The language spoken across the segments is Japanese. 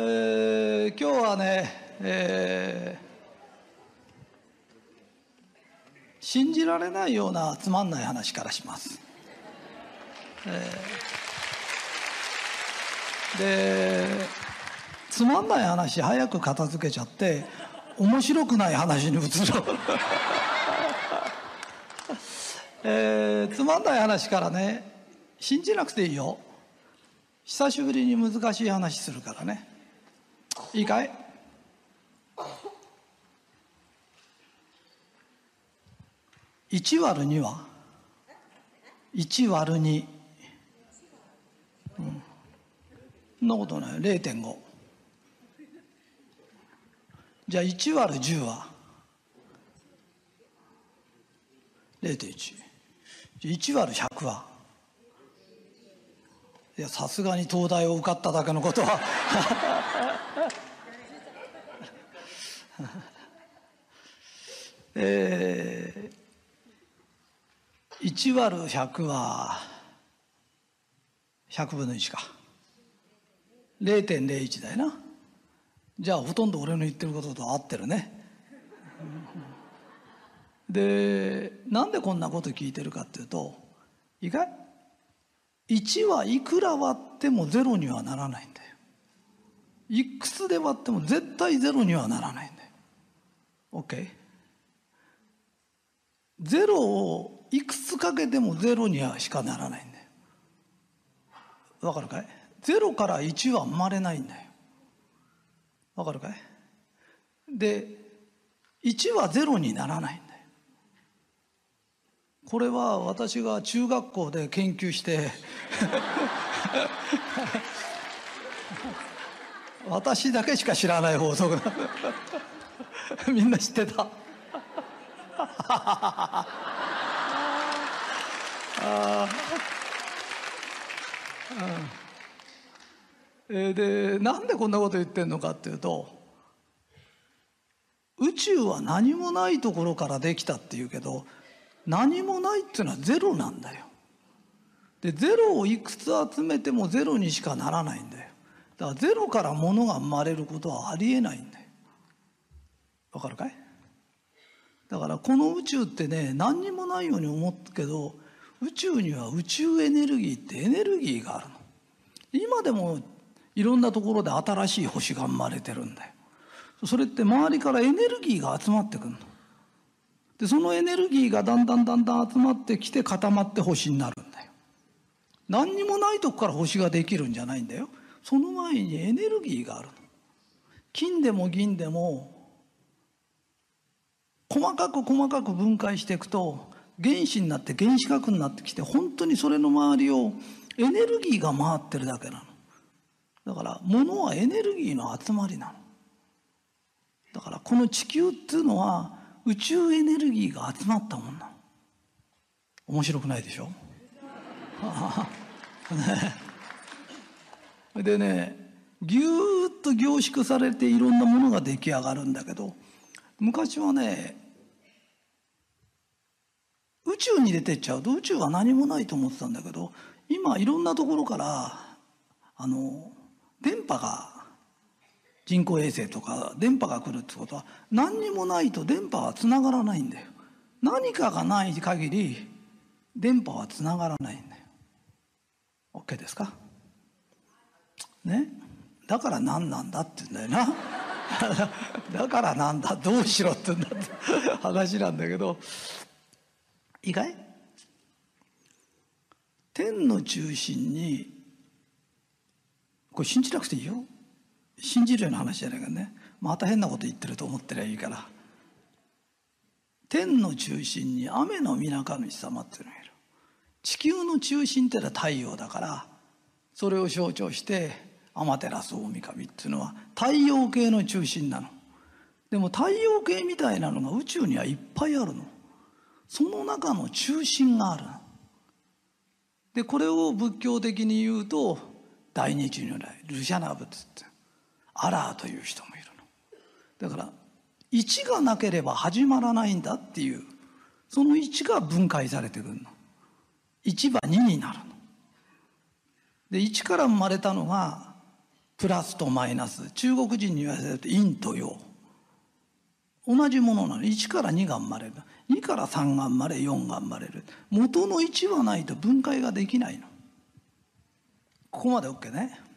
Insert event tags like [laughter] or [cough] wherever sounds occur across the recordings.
えー今日はね、えー信じられないようなつまんない話からします。えーでつまんない話早く片付けちゃって面白くない話に移ろう、えーつまんない話からね信じなくていいよ。久しぶりに難しい話するからね。いいかい？1割る2は？1割る2うん。そんなことない。0.5じゃあ1割る10は0.1じゃあ1割る100は？いやさすがに東大を受かっただけのことは。[laughs] えー、1割る100は100分の1か。0.01だよな。じゃあほとんど俺の言ってることと合ってるね。でなんでこんなこと聞いてるかっていうと意外？1はいくら割ってもゼロにはならないんだよ。いくつで割っても絶対ゼロにはならないんだよ。OK ゼロをいくつかけてもゼロにはしかならないんだよ。わかるかい？ゼロから1は生まれないんだよ。わかるかい？で1はゼロにならないこれは私が中学校で研究して [laughs] 私だけしか知らない法則。だ [laughs] みんな知ってた。[laughs] あーうん。えでなんでこんなこと言ってんのかっていうと宇宙は何もないところからできたっていうけど何もないっていうのはゼロなんだよ。でゼロをいくつ集めてもゼロにしかならないんだよ。だからゼロから物が生まれることはありえないんだよ。わかるかい？だからこの宇宙ってね何にもないように思ったけど宇宙には宇宙エネルギーってエネルギーがあるの。今でもいろんなところで新しい星が生まれてるんだよ。それって周りからエネルギーが集まってくるの。でそのエネルギーがだんだんだんだん集まってきて固まって星になるんだよ。何にもないとこから星ができるんじゃないんだよ。その前にエネルギーがあるの。金でも銀でも細かく細かく分解していくと原子になって原子核になってきて本当にそれの周りをエネルギーが回ってるだけなの。だから物はエネルギーの集まりなの。だからこの地球っていうのは宇宙エネルギーが集まったもんな面白くないでしょ？ね [laughs] でねぎゅーっと凝縮されていろんなものが出来上がるんだけど昔はね宇宙に出てっちゃうと宇宙は何もないと思ってたんだけど今いろんなところからあの電波が人工衛星とか電波が来るってことは何にもないと電波はつながらないんだよ。何かがない限り電波はつながらないんだよ。OK ですか？ね？だから何なんだって言うんだよな。[laughs] だからなんだ？どうしろって言うんだって [laughs] 話なんだけど。意外？天の中心にこれ信じなくていいよ。信じるような話じゃないからね。また変なこと言ってると思ってりゃいいから。天の中心に雨の皆神様っていうのがいる。地球の中心ってのは太陽だからそれを象徴して天照大神っていうのは太陽系の中心なの。でも太陽系みたいなのが宇宙にはいっぱいあるの。その中の中心があるでこれを仏教的に言うと大日如来ルシャナブツってアラーという人もいるの。だから1がなければ始まらないんだっていうその1が分解されてくるの。1は2になるの。で1から生まれたのがプラスとマイナス。中国人に言わせると陰と陽。同じものなの。1から2が生まれる。2から3が生まれ4が生まれる。元の1はないと分解ができないの。ここまで OK ね。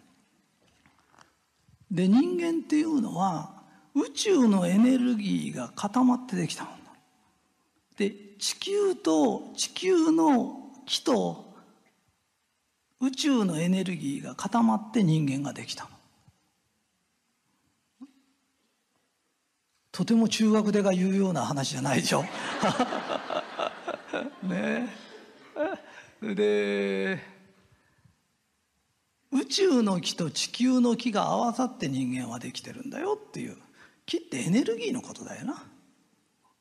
で人間っていうのは宇宙のエネルギーが固まってできたもの。で地球と地球の木と宇宙のエネルギーが固まって人間ができたの。とても中学でが言うような話じゃないでしょ。[laughs] ね。で宇宙の木と地球の木が合わさって人間はできてるんだよっていう。木ってエネルギーのことだよな。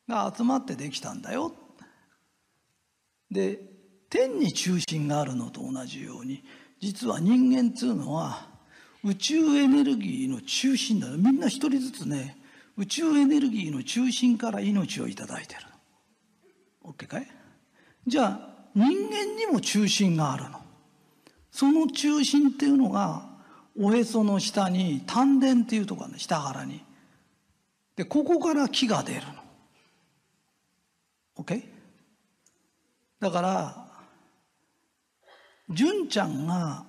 が集まってできたんだよ。で天に中心があるのと同じように実は人間っつうのは宇宙エネルギーの中心だよ。みんな一人ずつね宇宙エネルギーの中心から命を頂いてる OK かい？じゃあ人間にも中心があるの。その中心っていうのがおへその下に丹田っていうところね下腹に。でここから木が出るの。OK? だから純ちゃんが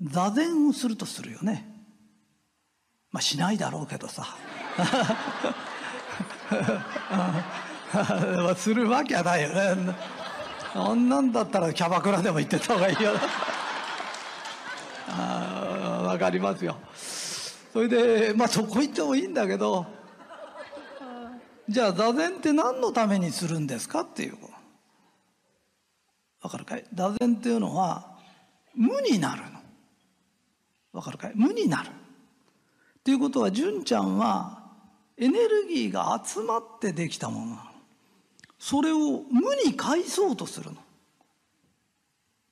座禅をするとするよね。まあしないだろうけどさ。[laughs] するわけはないよね。あんなんだったらキャバクラでも行ってた方がいいよかりますよ。それでまあそこ行ってもいいんだけどじゃあ座禅って何のためにするんですかっていう。わかるかい？座禅っていうのは無になるの。わかるかい？無になる。っていうことは純ちゃんはエネルギーが集まってできたものなの。それを無に返そうとするの。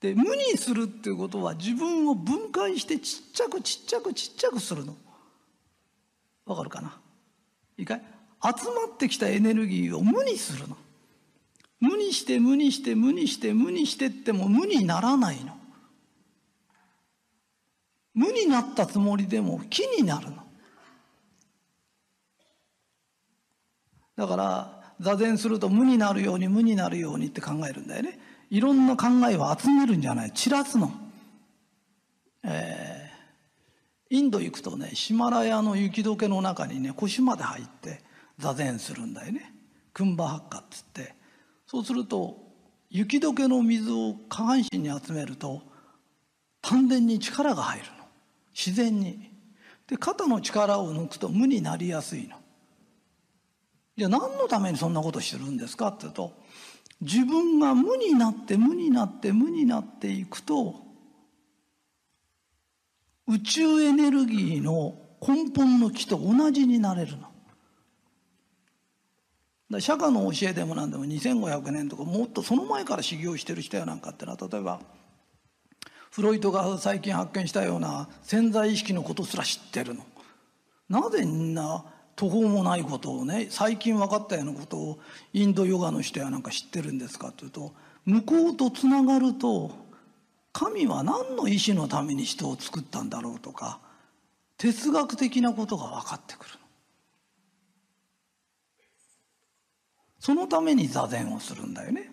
で無にするっていうことは自分を分解してちっちゃくちっちゃくちっちゃくするの。わかるかな？いいかい？集まってきたエネルギーを無にするの。無にして無にして無にして無にしてっても無にならないの。無になったつもりでも木になるの。だから座禅すると無になるように無になるようにって考えるんだよね。いろんな考えを集めるんじゃない。散らすの。えー、インド行くとねヒマラヤの雪解けの中にね腰まで入って座禅するんだよね。クンバハッカっつって。そうすると雪解けの水を下半身に集めると丹田に力が入るの。自然に。で肩の力を抜くと無になりやすいの。じゃあ何のためにそんなことしてるんですかって言うと自分が無になって無になって無になっていくと宇宙エネルギーの根本の木と同じになれるのだ釈迦の教えでも何でも2500年とかもっとその前から修行してる人やなんかってのは例えばフロイトが最近発見したような潜在意識のことすら知ってるの。なぜみんな途方もないことをね最近分かったようなことをインドヨガの人やなんか知ってるんですかというと向こうとつながると神は何の意志のために人を作ったんだろうとか哲学的なことが分かってくるそのために座禅をするんだよね。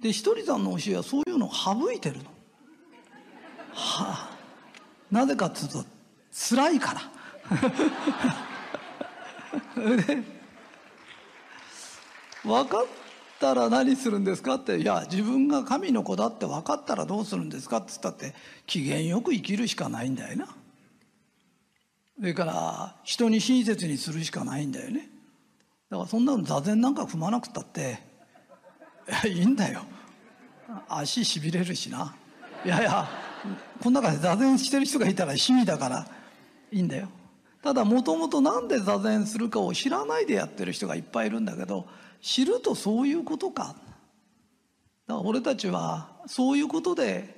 で一人さんの教えはそういうのを省いてるの。はあ。なぜかっつうと辛いから。[laughs] 分かったら何するんですかって。いや自分が神の子だって分かったらどうするんですかって言ったって機嫌よく生きるしかないんだよな。それから人に親切にするしかないんだよね。だからそんなの座禅なんか踏まなくたっていいんだよ。足しびれるしな。いやいやこの中で座禅してる人がいたら趣味だからいいんだよ。ただもともと何で座禅するかを知らないでやってる人がいっぱいいるんだけど知るとそういうことか。だから俺たちはそういうことで、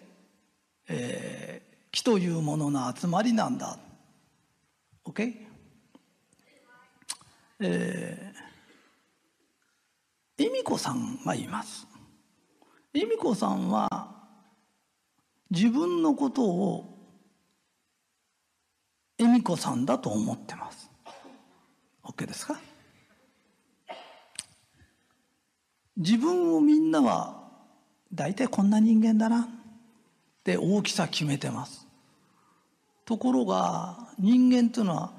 えー、木というものの集まりなんだ。OK? えー、恵美子さんがいます。恵美子さんは自分のことを恵美子さんだと思ってます。OK ですか？自分をみんなは大体こんな人間だな。って大きさ決めてます。ところが人間というのは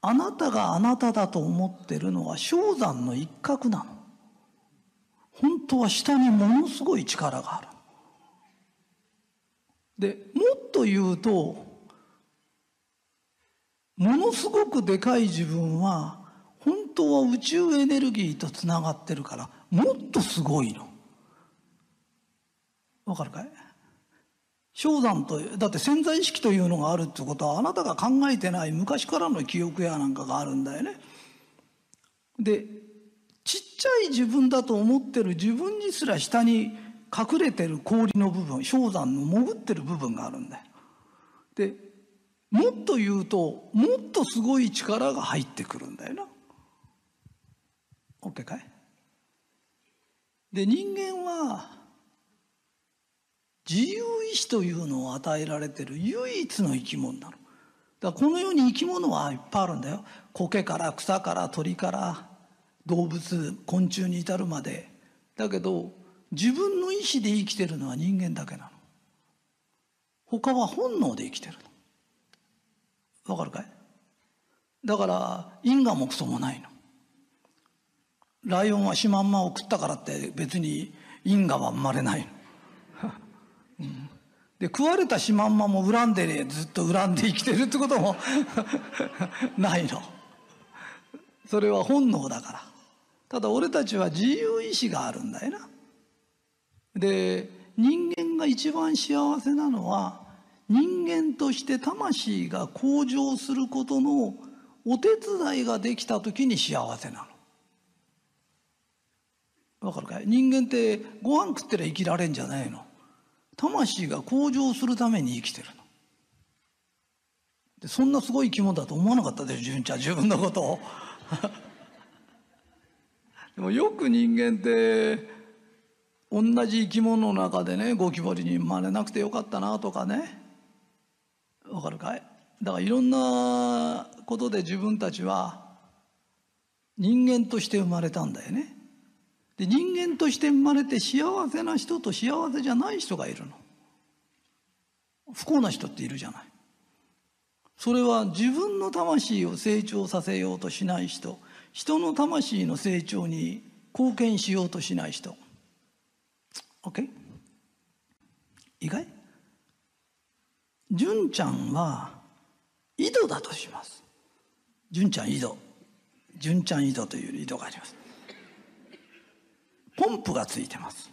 あなたがあなただと思ってるのは氷山の一角なの。本当は下にものすごい力がある。でもっと言うとものすごくでかい自分は本当は宇宙エネルギーとつながってるからもっとすごいの。わかるかい？氷山とだって潜在意識というのがあるってことはあなたが考えてない昔からの記憶やなんかがあるんだよね。でちっちゃい自分だと思ってる自分にすら下に隠れてる氷の部分氷山の潜ってる部分があるんだよ。でもっと言うともっとすごい力が入ってくるんだよな。OK かい？で人間は自由意志というのを与えられてる唯一の生き物なの。だからこの世に生き物はいっぱいあるんだよ。苔から草から鳥から動物昆虫に至るまで。だけど自分の意志で生きてるのは人間だけなの。他は本能で生きてるの。わかるかい？だから因果もクソもないの。ライオンはシマンマを食ったからって別に因果は生まれないの、[laughs] うん、で食われたシマンマも恨んでねずっと恨んで生きてるってことも [laughs] ないの。それは本能だから。ただ俺たちは自由意志があるんだよな。で人間が一番幸せなのは人間として魂が向上することのお手伝いができた時に幸せなの。わかるかい？人間ってご飯食ってりゃ生きられんじゃないの。魂が向上するために生きてるの。でそんなすごい生き物だと思わなかったでしょ？純ちゃん自分のことを。[laughs] でもよく人間って同じ生き物の中でねゴキブリに生まれなくてよかったなとかね。わかるかい？だからいろんなことで自分たちは人間として生まれたんだよね。で人間として生まれて幸せな人と幸せじゃない人がいるの。不幸な人っているじゃない。それは自分の魂を成長させようとしない人。人の魂の成長に貢献しようとしない人。OK? 意外？純ちゃんは井戸だとします。純ちゃん井戸。純ちゃん井戸という井戸があります。ポンプがついてます。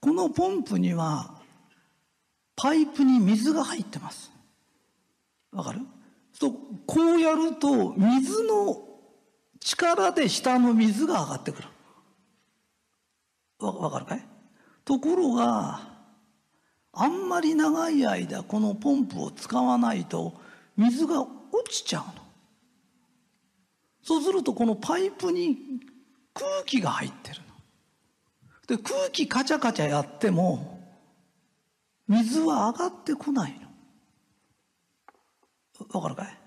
このポンプにはパイプに水が入ってます。わかる？そうこうやると水の力で下の水が上がってくる。わかるかい？ところがあんまり長い間このポンプを使わないと水が落ちちゃうの。そうするとこのパイプに空気が入ってるの。で空気カチャカチャやっても水は上がってこないの。わかるかい？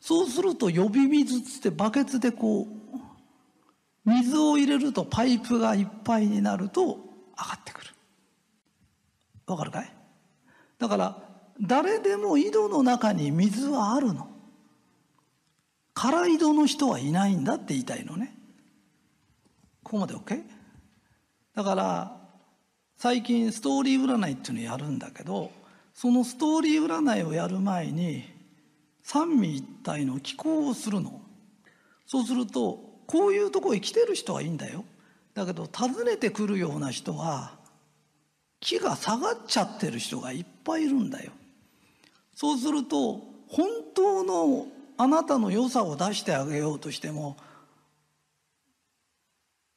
そうすると呼び水つってバケツでこう水を入れるとパイプがいっぱいになると上がってくる。わかるかい？だから誰でも井戸の中に水はあるの。空井戸の人はいないんだって言いたいのね。ここまで OK? だから最近ストーリー占いっていうのをやるんだけどそのストーリー占いをやる前に三位一体の気候をするの。そうするとこういうとこへ来てる人はいいんだよ。だけど訪ねてくるような人は気が下がっちゃってる人がいっぱいいるんだよ。そうすると本当のあなたの良さを出してあげようとしても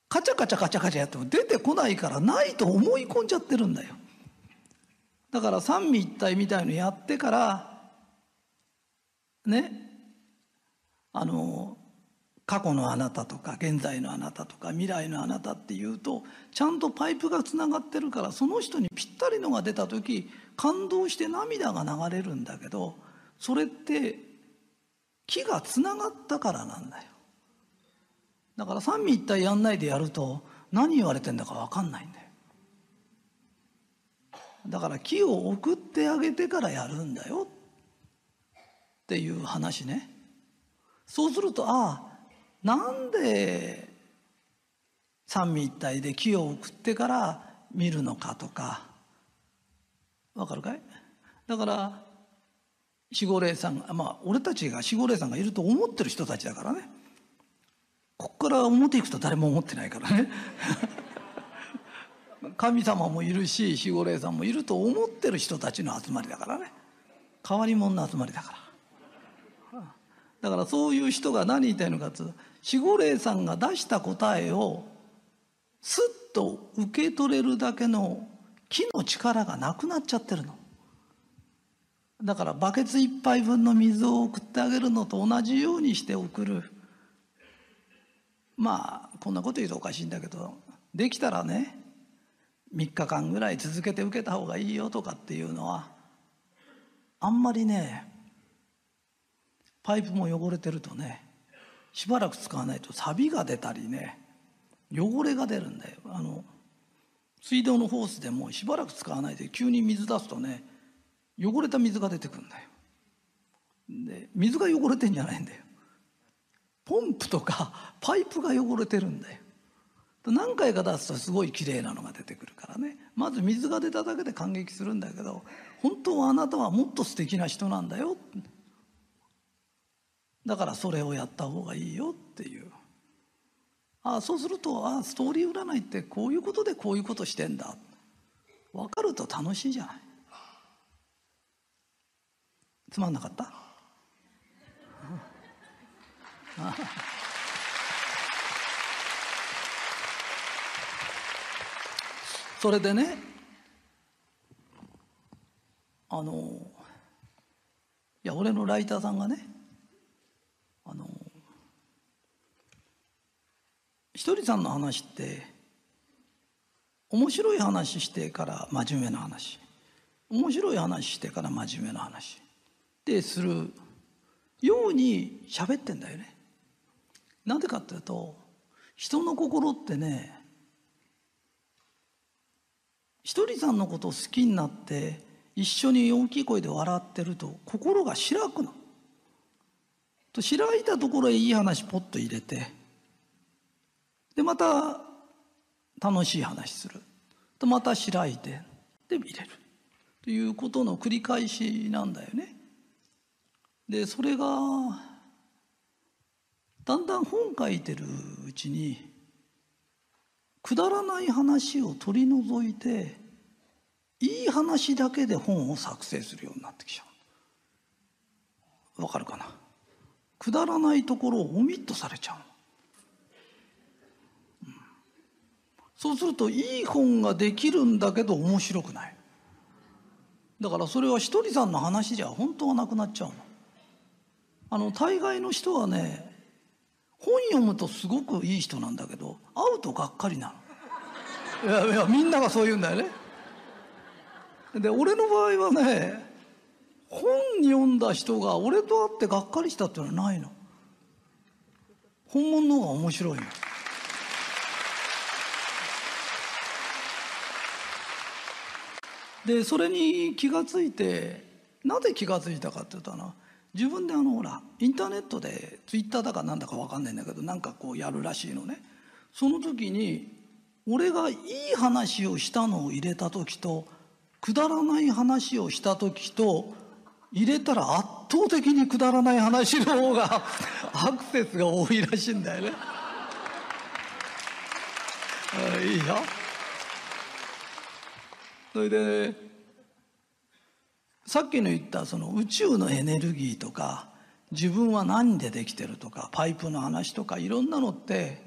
カチャカチャカチャカチャやっても出てこないからないと思い込んじゃってるんだよ。だから三位一体みたいのやってからねあの過去のあなたとか現在のあなたとか未来のあなたっていうとちゃんとパイプがつながってるからその人にぴったりのが出た時感動して涙が流れるんだけどそれって木がつながったからなんだよ。だから三位一体やんないでやると何言われてんだか分かんないんだよ。だから木を送ってあげてからやるんだよっていう話ね。そうするとああなんで三位一体で木を送ってから見るのかとか。わかるかい？だから守護霊さんまあ俺たちが守護霊さんがいると思ってる人たちだからね。ここから表行くと誰も思ってないからね。[laughs] 神様もいるし守護霊さんもいると思ってる人たちの集まりだからね。変わり者の集まりだから。だからそういう人が何言いたいのかっていう守護霊さんが出した答えをすっと受け取れるだけの木の力がなくなっちゃってるの。だからバケツ一杯分の水を送ってあげるのと同じようにして送る。まあこんなこと言うとおかしいんだけどできたらね3日間ぐらい続けて受けた方がいいよとかっていうのはあんまりねパイプも汚れてるとねしばらく使わないと錆が出たりね汚れが出るんだよ。あの水道のホースでもしばらく使わないで急に水出すとね汚れた水が出てくるんだよ。で水が汚れてんじゃないんだよ。ポンプとかパイプが汚れてるんだよ。何回か出すとすごい綺麗なのが出てくるからね。まず水が出ただけで感激するんだけど本当はあなたはもっと素敵な人なんだよ。だからそれをやった方がいいよっていう。あそうするとあストーリー占いってこういうことでこういうことしてんだ。分かると楽しいじゃない。つまんなかった？[laughs] それでねあのいや俺のライターさんがねあのひとりさんの話って面白い話してから真面目な話面白い話してから真面目な話でするように喋ってんだよね。なんでかっていうと人の心ってねひとりさんのことを好きになって一緒に大きい声で笑ってると心が開くの。と開いたところへいい話ポッと入れてでまた楽しい話する。とまた開いてで見れる。ということの繰り返しなんだよね。でそれがだんだん本書いてるうちにくだらない話を取り除いていい話だけで本を作成するようになってきちゃう。わかるかな？くだらないところをオミットされちゃう、うん、そうするといい本ができるんだけど面白くない。だからそれはひとりさんの話じゃ本当はなくなっちゃうの。あの大概の人はね本読むとすごくいい人なんだけど会うとがっかりなの。いやいやみんながそう言うんだよね。で俺の場合はね本読んだ人が俺と会ってがっかりしたっていうのはないの。本物の方が面白いの。でそれに気が付いてなぜ気が付いたかって言ったら自分であのほらインターネットでツイッターだかなんだか分かんないんだけどなんかこうやるらしいのねその時に俺がいい話をしたのを入れた時とくだらない話をした時と入れたら圧倒的にくだらない話の方が [laughs] アクセスが多いらしいんだよね。[laughs] いいよ。それで、さっきの言ったその宇宙のエネルギーとか自分は何でできてるとかパイプの話とかいろんなのって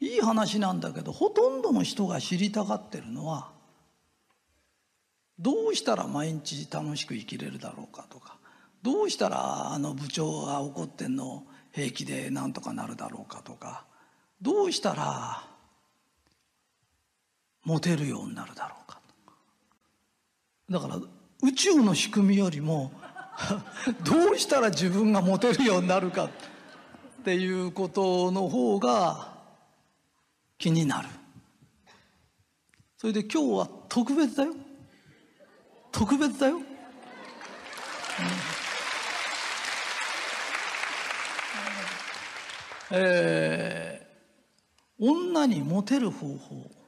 いい話なんだけどほとんどの人が知りたがってるのはどうしたら毎日楽しく生きれるだろうかとかどうしたらあの部長が怒ってんの平気でなんとかなるだろうかとかどうしたらモテるようになるだろうかだから宇宙の仕組みよりも [laughs] どうしたら自分がモテるようになるかっていうことの方が気になる。それで今日は特別だよ。特別だよ、うん。えー、女にモテる方法。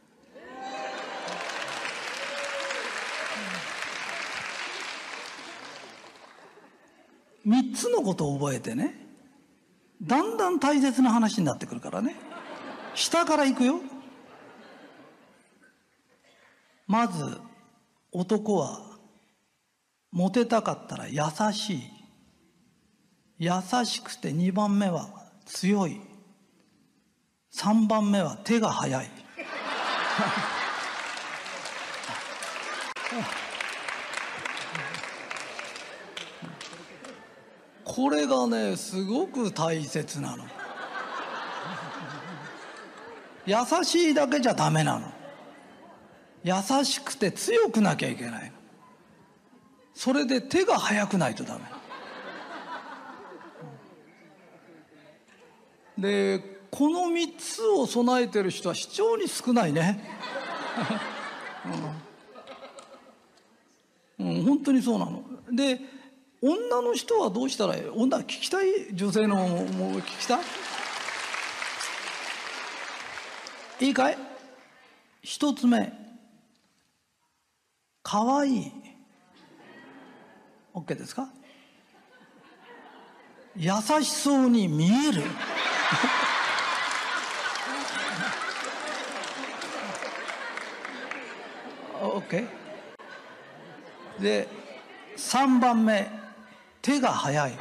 3つのことを覚えてねだんだん大切な話になってくるからね。下からいくよ。まず男はモテたかったら優しい。優しくて2番目は強い。3番目は手が速い。これがねすごく大切なの。優しいだけじゃダメなの。優しくて強くなきゃいけないの。それで手が速くないとダメ。でこの3つを備えてる人は非常に少ないね。うん、うん、本当にそうなの。で女の人はどうしたらいい？女聞きたい？女性のもう聞きたい？いいかい？一つ目。かわい。い OK ですか？優しそうに見える。[laughs] OK で3番目。手が早い。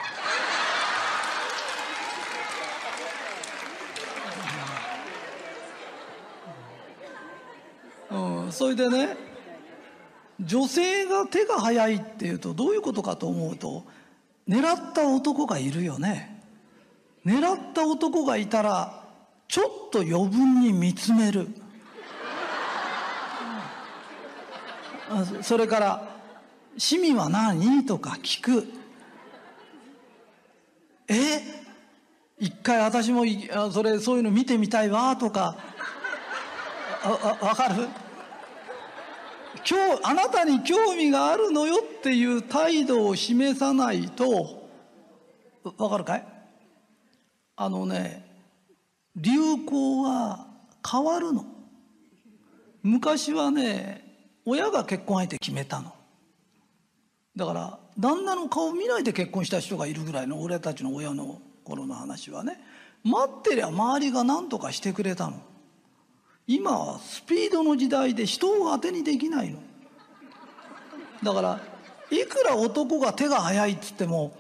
うん、それでね女性が手が早いっていうとどういうことかと思うと狙った男がいるよね。狙った男がいたらちょっと余分に見つめる。それから「趣味は何?」とか聞く。え？一回私もそれそういうの見てみたいわとか。あ分かる？今日あなたに興味があるのよっていう態度を示さないと。分かるかい？あのね流行は変わるの。昔はね親が結婚相手決めたの。だから旦那の顔見ないで結婚した人がいるぐらいの俺たちの親の頃の話はね待ってりゃ周りが何とかしてくれたの。今はスピードの時代で人を当てにできないの。だからいくら男が手が速いっつっても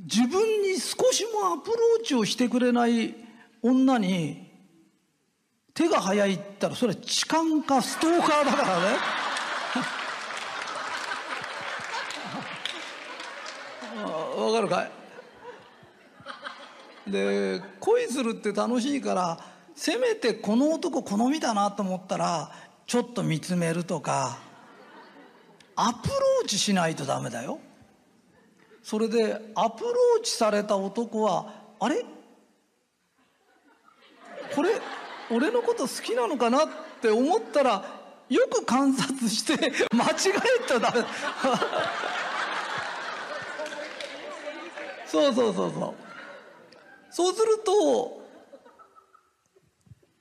自分に少しもアプローチをしてくれない女に手が速いったらそれ痴漢かストーカーだからねわかい。で恋するって楽しいからせめてこの男好みだなと思ったらちょっと見つめるとかアプローチしないとダメだよ。それでアプローチされた男はあれ？これ俺のこと好きなのかなって思ったらよく観察して間違えたらダメ。そうそうそうそう。そうすると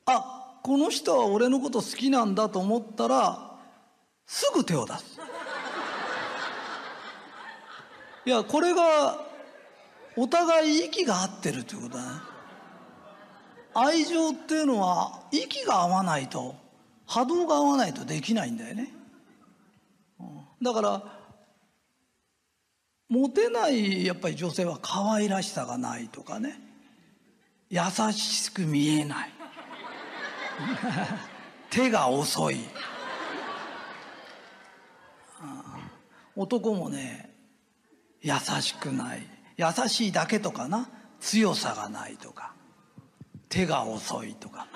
あこの人は俺のこと好きなんだと思ったらすぐ手を出す。いやこれがお互い息が合ってるということだね。愛情っていうのは息が合わないと波動が合わないとできないんだよね。だからモテないやっぱり女性は可愛らしさがないとかね。優しく見えない。[laughs] 手が遅い。男もね優しくない。優しいだけとかな。強さがないとか。手が遅いとか。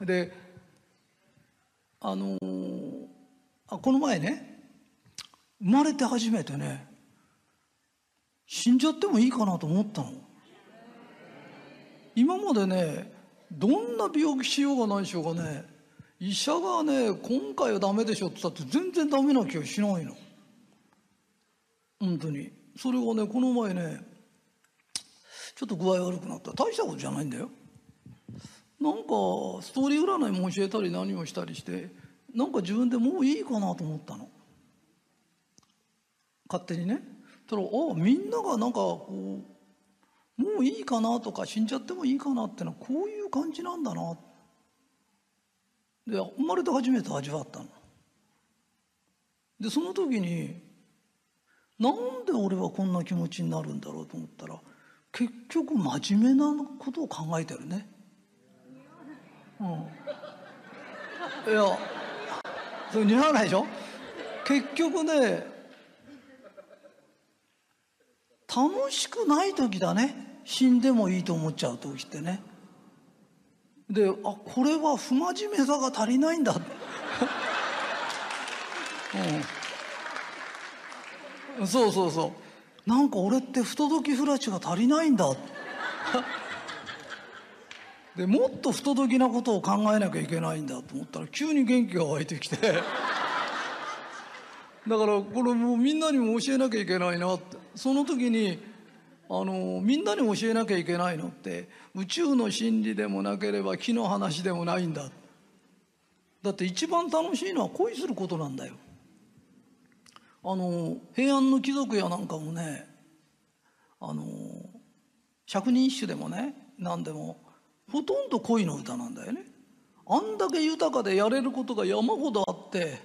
であのー、あこの前ね生まれて初めてね死んじゃってもいいかなと思ったの。今までねどんな病気しようがないしようがね。医者がね今回はダメでしょって言ったって全然ダメな気がしないの。本当に。それがねこの前ねちょっと具合悪くなった。大したことじゃないんだよ。なんかストーリー占いも教えたり何をしたりしてなんか自分でもういいかなと思ったの。勝手にね。たらあみんながなんかこうもういいかなとか死んじゃってもいいかなってのはこういう感じなんだな。で生まれて初めて味わったの。でその時になんで俺はこんな気持ちになるんだろうと思ったら結局真面目なことを考えてるね。うん。いやそれ似合わないでしょ？結局ね楽しくない時だね。死んでもいいと思っちゃう時ってね。であこれは不真面目さが足りないんだ、[laughs] うん、そうそうそう。なんか俺って不届きフラチが足りないんだ。[laughs] でもっと不届きなことを考えなきゃいけないんだと思ったら急に元気が湧いてきて。だからこれもうみんなにも教えなきゃいけないなって。その時にあのみんなに教えなきゃいけないのって宇宙の真理でもなければ木の話でもないんだ。だって一番楽しいのは恋することなんだよ。あの平安の貴族やなんかもねあの百人一首でもね何でもほとんど恋の歌なんだよね。あんだけ豊かでやれることが山ほどあって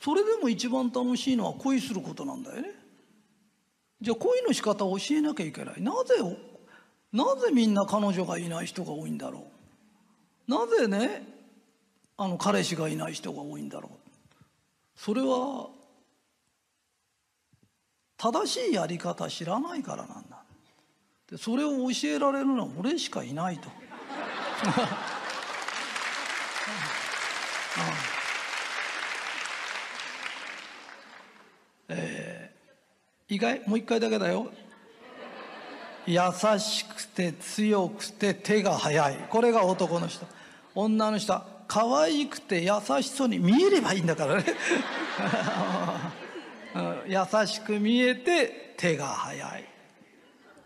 それでも一番楽しいのは恋することなんだよね。じゃあ恋の仕方を教えなきゃいけない。なぜなぜみんな彼女がいない人が多いんだろう。なぜねあの彼氏がいない人が多いんだろう。それは正しいやり方知らないからなんだ。でそれを教えられるのは俺しかいないと。え [laughs] 意外？もう一回だけだよ。優しくて強くて手が速い。これが男の人。女の人は可愛くて優しそうに見えればいいんだからね。[laughs] 優しく見えて手が速い。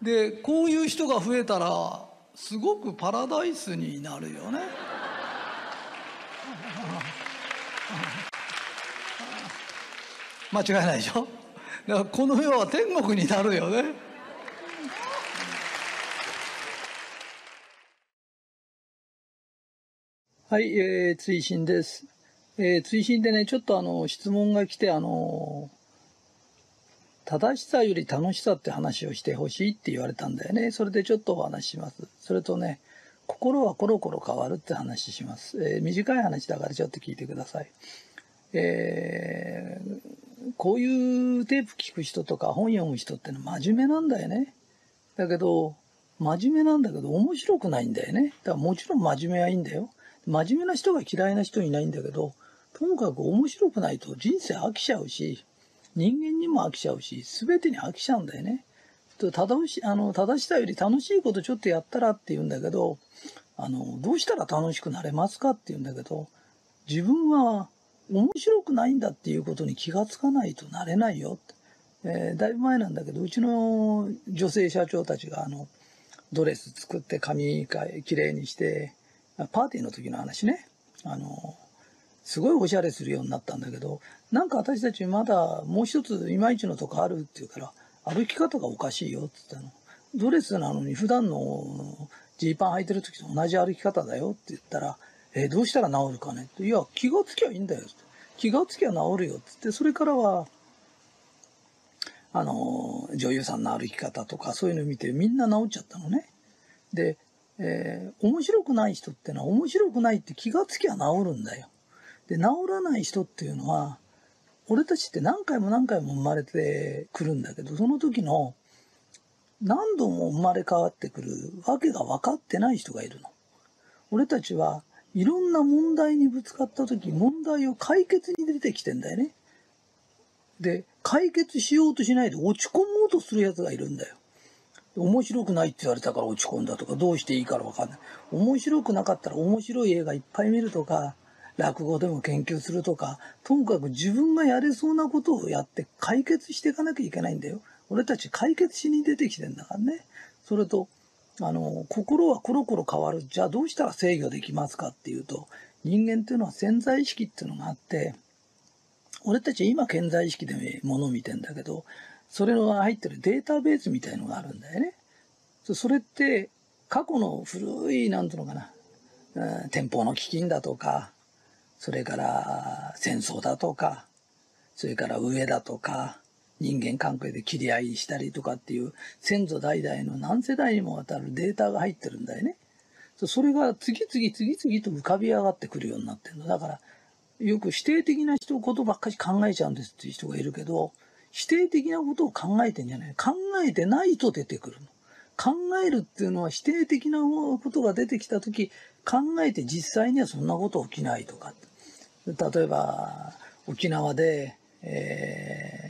でこういう人が増えたらすごくパラダイスになるよね。[laughs] 間違いないでしょ？だからこの世は天国になるよねはい、えー、追伸です。えー、追伸でね、ちょっとあの、質問が来て、あの正しさより楽しさって話をしてほしいって言われたんだよね。それでちょっとお話しします。それとね、心はコロコロ変わるって話します。えー、短い話だからちょっと聞いてください。えー、こういうテープ聞く人とか本読む人ってのは真面目なんだよね。だけど、真面目なんだけど面白くないんだよね。だからもちろん真面目はいいんだよ。真面目な人が嫌いな人いないんだけど、ともかく面白くないと人生飽きちゃうし、人間にも飽きちゃうし、全てに飽きちゃうんだよね。正しあの正しさより楽しいことちょっとやったらって言うんだけど、あの、どうしたら楽しくなれますかって言うんだけど、自分は面白くないんだっていうことに気がつかないとなれないよって。えー、だいぶ前なんだけど、うちの女性社長たちがあの、ドレス作って髪きれいにして、パーティーの時の話ね。あの、すごいおしゃれするようになったんだけど、なんか私たちまだもう一ついまいちのとこあるって言うから、歩き方がおかしいよって言ったの。ドレスなのに普段のジーパン履いてる時と同じ歩き方だよって言ったら、えー、どうしたら治るかね？いや、気がつきゃいいんだよ。気がつきゃ治るよってって、それからは、あの、女優さんの歩き方とかそういうの見てみんな治っちゃったのね。で、えー、面白くない人ってのは面白くないって気がつきゃ治るんだよ。で、治らない人っていうのは、俺たちって何回も何回も生まれてくるんだけど、その時の何度も生まれ変わってくるわけが分かってない人がいるの。俺たちはいろんな問題にぶつかった時、問題を解決に出てきてんだよね。で、解決しようとしないで落ち込もうとする奴がいるんだよ。面白くないって言われたから落ち込んだとか、どうしていいからわかんない。面白くなかったら面白い映画いっぱい見るとか、落語でも研究するとか、ともかく自分がやれそうなことをやって解決していかなきゃいけないんだよ。俺たち解決しに出てきてんだからね。それと、あの、心はコロコロ変わる。じゃあどうしたら制御できますかっていうと、人間っていうのは潜在意識っていうのがあって、俺たち今潜在意識で物を見てんだけど、それの入ってるデータベースみたいのがあるんだよね。それって過去の古い、なんていうのかな、うん、天保の飢饉だとか、それから戦争だとか、それから上だとか、人間関係で切り合いしたりとかっていう先祖代々の何世代にもわたるデータが入ってるんだよね。それが次々次々と浮かび上がってくるようになってるの。だから、よく否定的な人ことばっかり考えちゃうんですっていう人がいるけど、否定的なことを考えてんじゃない。考えてないと出てくるの。考えるっていうのは否定的なことが出てきた時考えて実際にはそんなこと起きないとか例えば沖縄で、えー、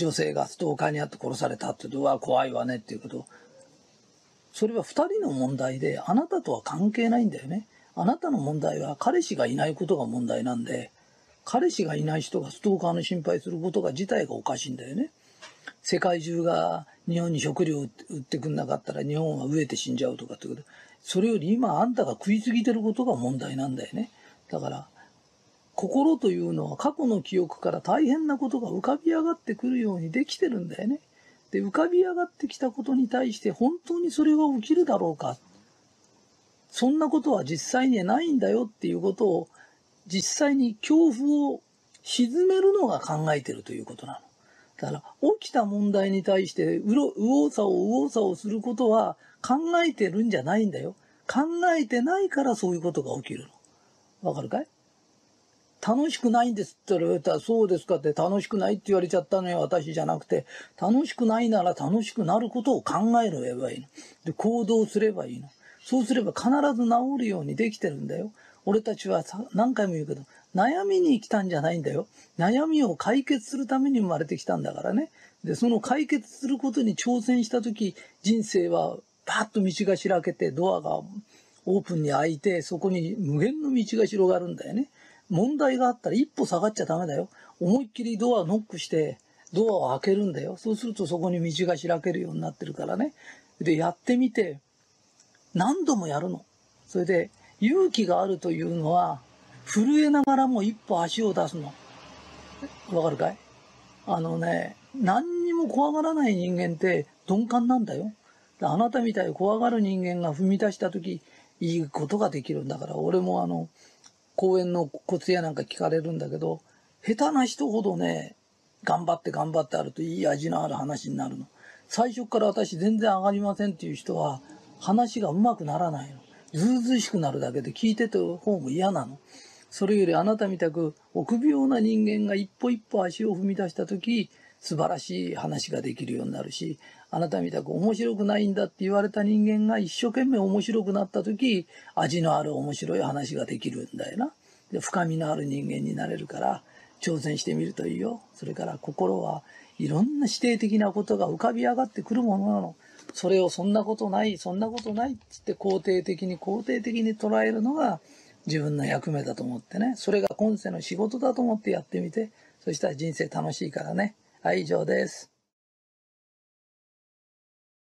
女性がストーカーにあって殺されたって言うわ怖いわねっていうことそれは2人の問題であなたとは関係ないんだよねあなたの問題は彼氏がいないことが問題なんで彼氏がいない人がストーカーの心配することが自体がおかしいんだよね世界中が日本に食料売ってくんなかったら日本は飢えて死んじゃうとかってこと。それより今あんたが食いすぎてることが問題なんだよね。だから、心というのは過去の記憶から大変なことが浮かび上がってくるようにできてるんだよね。で、浮かび上がってきたことに対して本当にそれが起きるだろうか。そんなことは実際にはないんだよっていうことを実際に恐怖を沈めるのが考えてるということなの。だから、起きた問題に対して、うろ、右往左往、右往左往することは考えてるんじゃないんだよ。考えてないからそういうことが起きるの。わかるかい？楽しくないんですって言われたら、そうですかって楽しくないって言われちゃったのよ、私じゃなくて、楽しくないなら楽しくなることを考えればいいの。で、行動すればいいの。そうすれば必ず治るようにできてるんだよ。俺たちは何回も言うけど、悩みに来たんじゃないんだよ。悩みを解決するために生まれてきたんだからね。で、その解決することに挑戦した時、人生はパッと道が開けて、ドアがオープンに開いて、そこに無限の道が広がるんだよね。問題があったら一歩下がっちゃダメだよ。思いっきりドアノックして、ドアを開けるんだよ。そうするとそこに道が開けるようになってるからね。で、やってみて、何度もやるの。それで、勇気があるというのは、震えながらも一歩足を出すの。わかるかい？あのね、何にも怖がらない人間って鈍感なんだよ。あなたみたいに怖がる人間が踏み出した時、いいことができるんだから、俺もあの、公園のコツやなんか聞かれるんだけど、下手な人ほどね、頑張って頑張ってあるといい味のある話になるの。最初から私全然上がりませんっていう人は、話がうまくならないの。ずうずうしくなるだけで聞いてて方も嫌なの。それよりあなたみたく臆病な人間が一歩一歩足を踏み出した時素晴らしい話ができるようになるしあなたみたく面白くないんだって言われた人間が一生懸命面白くなった時味のある面白い話ができるんだよな。で深みのある人間になれるから挑戦してみるといいよ。それから心はいろんな否定的なことが浮かび上がってくるものなの。それをそんなことない、そんなことないって言って肯定的に肯定的に捉えるのが自分の役目だと思ってね、それが今世の仕事だと思ってやってみて、そしたら人生楽しいからね。はい、以上です。